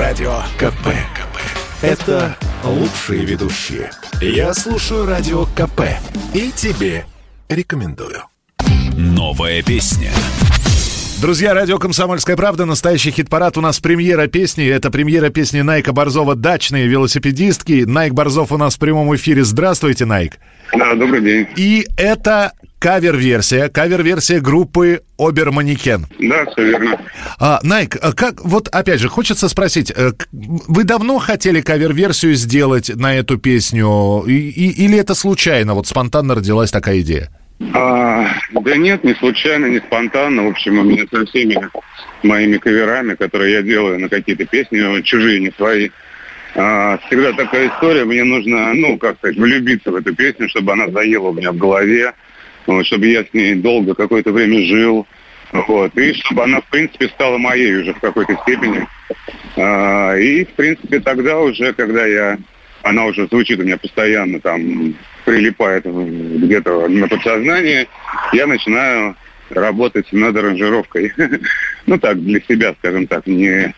Радио КП. КП. Это лучшие ведущие. Я слушаю Радио КП. И тебе рекомендую. Новая песня. Друзья, радио «Комсомольская правда», настоящий хит-парад. У нас премьера песни. Это премьера песни Найка Борзова «Дачные велосипедистки». Найк Борзов у нас в прямом эфире. Здравствуйте, Найк. Да, добрый день. И это кавер-версия, кавер-версия группы Оберманекен. Да, все верно. А, Найк, а как, вот опять же, хочется спросить, э, вы давно хотели кавер-версию сделать на эту песню, и, и, или это случайно, вот спонтанно родилась такая идея? А, да нет, не случайно, не спонтанно. В общем, у меня со всеми моими каверами, которые я делаю на какие-то песни, чужие, не свои, а, всегда такая история. Мне нужно, ну, как сказать, влюбиться в эту песню, чтобы она заела у меня в голове, вот, чтобы я с ней долго какое-то время жил. Вот, и чтобы она, в принципе, стала моей уже в какой-то степени. А, и, в принципе, тогда уже, когда я она уже звучит у меня постоянно, там, прилипает где-то на подсознание, я начинаю работать над аранжировкой. ну так, для себя, скажем так, не,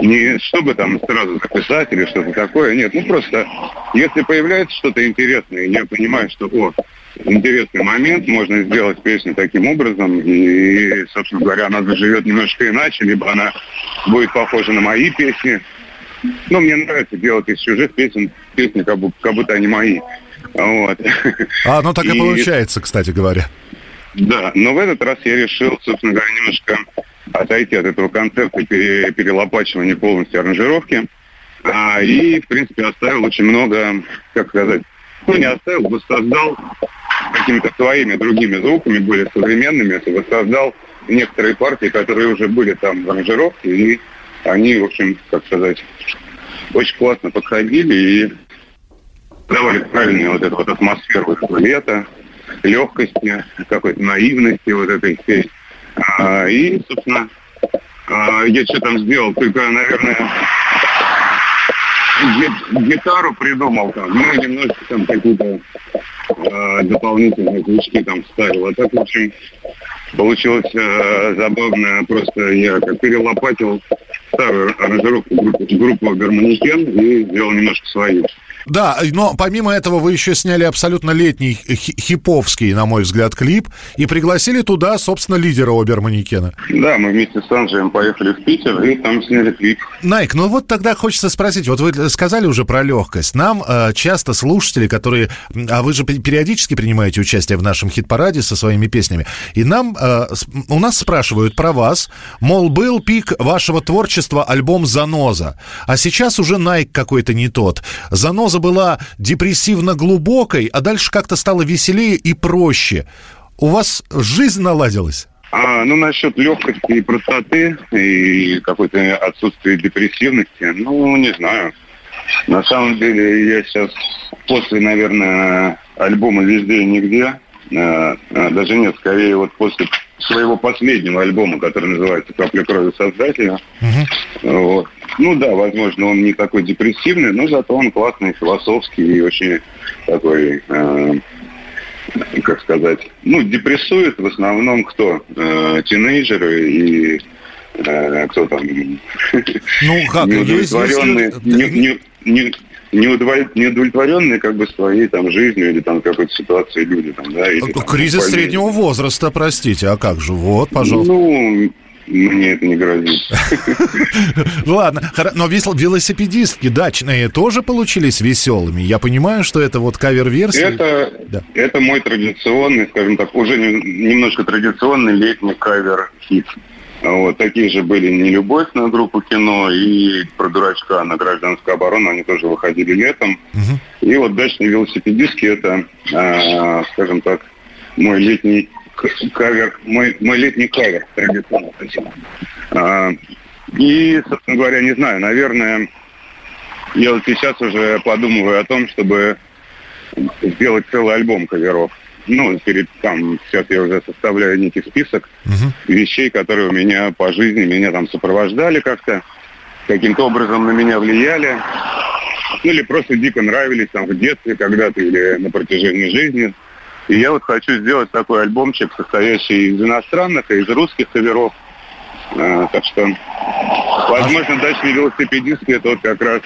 не чтобы там сразу записать или что-то такое, нет, ну просто, если появляется что-то интересное, и я понимаю, что, о, интересный момент, можно сделать песню таким образом, и, собственно говоря, она заживет немножко иначе, либо она будет похожа на мои песни, ну, мне нравится делать из чужих песен песни, как, будто, как будто они мои. Вот. А оно так и, и получается, кстати говоря. Да, но в этот раз я решил, собственно говоря, немножко отойти от этого концепта пере, перелопачивания полностью аранжировки. А, и, в принципе, оставил очень много, как сказать, ну, не оставил, воссоздал какими-то своими другими звуками, более современными, воссоздал некоторые партии, которые уже были там в аранжировке, и они, в общем, как сказать, очень классно подходили и давали правильную вот эту вот атмосферу лета, легкости, какой-то наивности вот этой всей. А, и, собственно, а, я что там сделал, только, наверное, гитару придумал там, ну, немножко там какие-то э, дополнительные крючки там вставил. А так, в общем, получилось э, забавно. Просто я как перелопатил старую аранжировку группы, группы Гармоникен и сделал немножко свою. Да, но помимо этого вы еще сняли абсолютно летний хиповский, на мой взгляд, клип и пригласили туда, собственно, лидера Оберманекена. Да, мы вместе с Анджеем поехали в Питер и там сняли клип. Найк, ну вот тогда хочется спросить, вот вы сказали уже про легкость. Нам э, часто слушатели, которые... А вы же периодически принимаете участие в нашем хит-параде со своими песнями. И нам... Э, у нас спрашивают про вас. Мол, был пик вашего творчества альбом «Заноза». А сейчас уже Найк какой-то не тот. «Заноза» была депрессивно глубокой, а дальше как-то стало веселее и проще. У вас жизнь наладилась? А, ну, насчет легкости и простоты, и какой-то отсутствия депрессивности, ну, не знаю. На самом деле, я сейчас после, наверное, альбома «Везде и нигде», даже нет, скорее вот после своего последнего альбома, который называется «Капля крови создателя». Угу. Вот. Ну да, возможно, он не такой депрессивный, но зато он классный, философский и очень такой, э, как сказать, ну, депрессует в основном кто? Э, тинейджеры и э, кто там? Ну, как? Неудовлетворенные, не, не, не, неудовлетворенные как бы своей там жизнью или там какой-то ситуацией люди там, да. Или, там, Кризис среднего возраста, простите, а как же? Вот, пожалуйста. Ну, мне это не грозит. Ладно, но велосипедистки дачные тоже получились веселыми. Я понимаю, что это вот кавер-версия. Это, да. это мой традиционный, скажем так, уже немножко традиционный летний кавер-хит. Вот такие же были «Не любовь» на группу кино и про дурачка на гражданскую оборону, они тоже выходили летом. Угу. И вот «Дачные велосипедистки» это, э, скажем так, мой летний кавер, мой, мой летний кавер традиционно. А, и, собственно говоря, не знаю, наверное, я вот сейчас уже подумываю о том, чтобы сделать целый альбом каверов. Ну, перед там, сейчас я уже составляю некий список uh-huh. вещей, которые у меня по жизни меня там сопровождали как-то, каким-то образом на меня влияли. Ну, или просто дико нравились там в детстве когда-то или на протяжении жизни. И я вот хочу сделать такой альбомчик, состоящий из иностранных и из русских коверов. А, так что Возможно, дачный велосипедист это вот как раз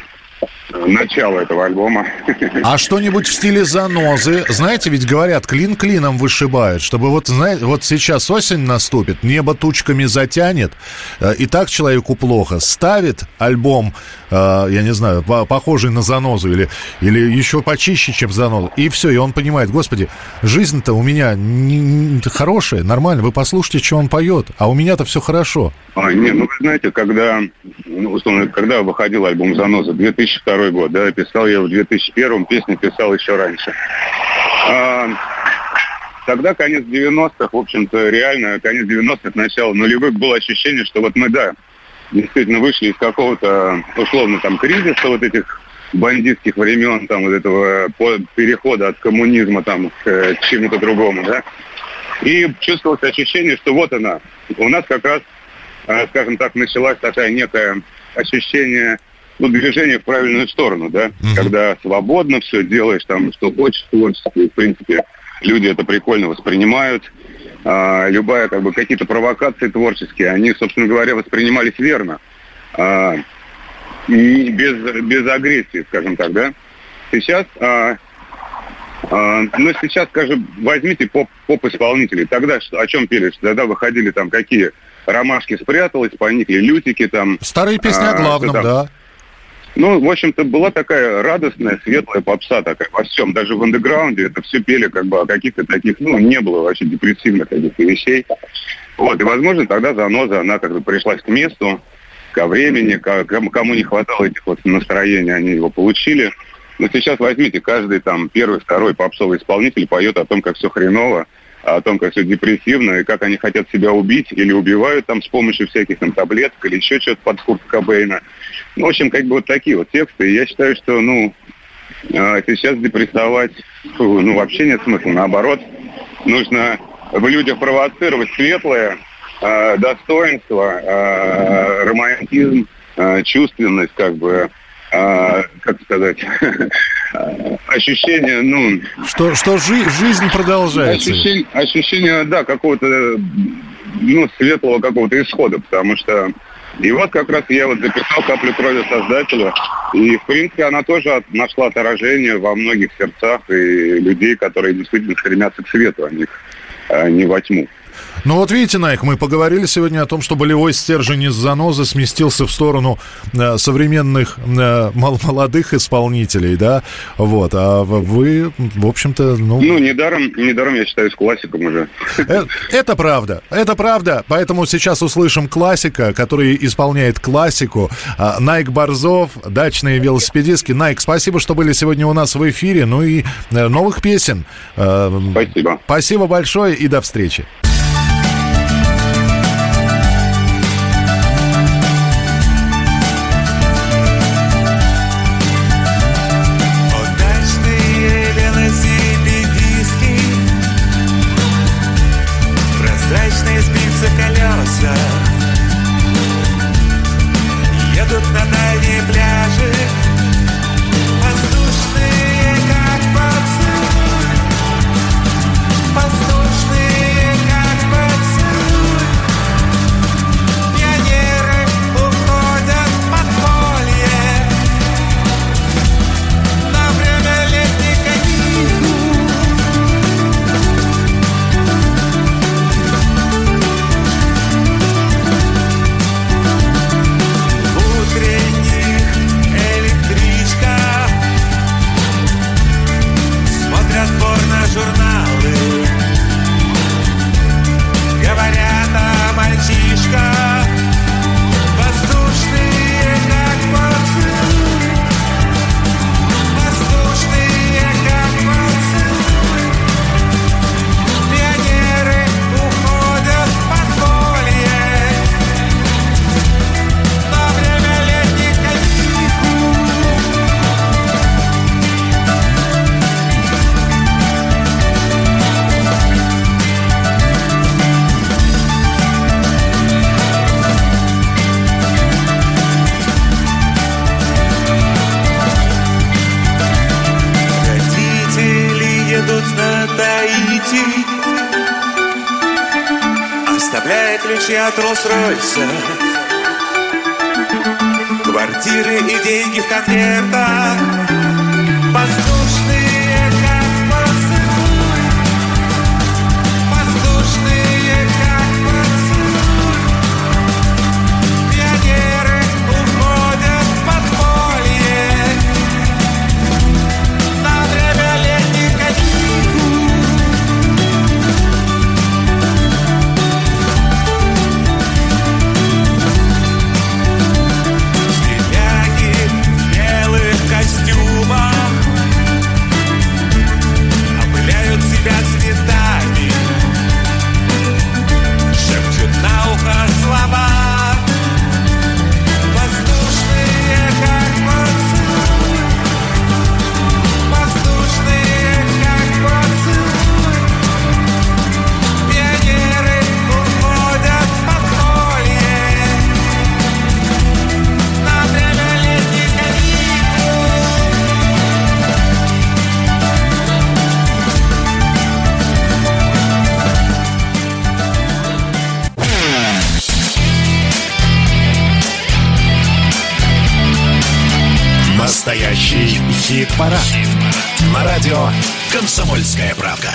начало этого альбома. А что-нибудь в стиле занозы? Знаете, ведь говорят, клин клином вышибают, чтобы вот, знаете, вот сейчас осень наступит, небо тучками затянет, э, и так человеку плохо. Ставит альбом, э, я не знаю, похожий на занозу или, или еще почище, чем занозу, и все, и он понимает, господи, жизнь-то у меня не, не, хорошая, нормально, вы послушайте, что он поет, а у меня-то все хорошо. А, не, ну вы знаете, когда, ну, условно, когда выходил альбом «Заноза», 2002 год, да, писал я в 2001, песни писал еще раньше. А, тогда конец 90-х, в общем-то, реально, конец 90-х, начало нулевых, было ощущение, что вот мы, да, действительно вышли из какого-то, условно, там, кризиса вот этих бандитских времен, там, вот этого перехода от коммунизма, там, к, к чему-то другому, да. И чувствовалось ощущение, что вот она, у нас как раз а, скажем так, началась такая некое ощущение ну, движение в правильную сторону, да, mm-hmm. когда свободно все делаешь, там, что хочешь, творчество, в принципе, люди это прикольно воспринимают. А, любая, как бы, какие-то провокации творческие, они, собственно говоря, воспринимались верно. А, и без, без агрессии, скажем так, да. Сейчас, а, а, ну, сейчас, скажем, возьмите поп, поп-исполнителей. Тогда о чем пели? Тогда выходили там какие ромашки спряталась, поникли лютики там. Старые песни а, о главном, да. Ну, в общем-то, была такая радостная, светлая попса такая во всем. Даже в андеграунде это все пели как бы о каких-то таких, ну, не было вообще депрессивных каких-то вещей. Вот, и, возможно, тогда заноза, она как бы пришлась к месту, ко времени, к, кому не хватало этих вот настроений, они его получили. Но сейчас возьмите, каждый там первый, второй попсовый исполнитель поет о том, как все хреново, о том, как все депрессивно, и как они хотят себя убить или убивают там с помощью всяких там таблеток или еще что-то под Курт Кобейна. Ну, в общем, как бы вот такие вот тексты. И я считаю, что, ну, а, сейчас депрессовать, ну, вообще нет смысла. Наоборот, нужно в людях провоцировать светлое, а, достоинство, а, романтизм, чувственность, как бы, как сказать, ощущение, ну... Что, что жи- жизнь продолжается. Ощущение, ощущение, да, какого-то, ну, светлого какого-то исхода, потому что... И вот как раз я вот записал «Каплю крови создателя», и, в принципе, она тоже нашла отражение во многих сердцах и людей, которые действительно стремятся к свету, а не, а не во тьму. Ну вот видите, Найк, мы поговорили сегодня о том, что болевой стержень из занозы сместился в сторону э, современных э, молодых исполнителей, да, вот, а вы, в общем-то, ну... Ну, недаром, недаром я считаюсь классиком уже. Это, это правда, это правда, поэтому сейчас услышим классика, который исполняет классику, а, Найк Борзов, дачные велосипедистки. Найк, спасибо, что были сегодня у нас в эфире, ну и э, новых песен. Спасибо. Спасибо большое и до встречи. Ключи от Роллс-Ройса Квартиры и деньги в конвертах. Постой Хит-парад. На радио «Комсомольская правка».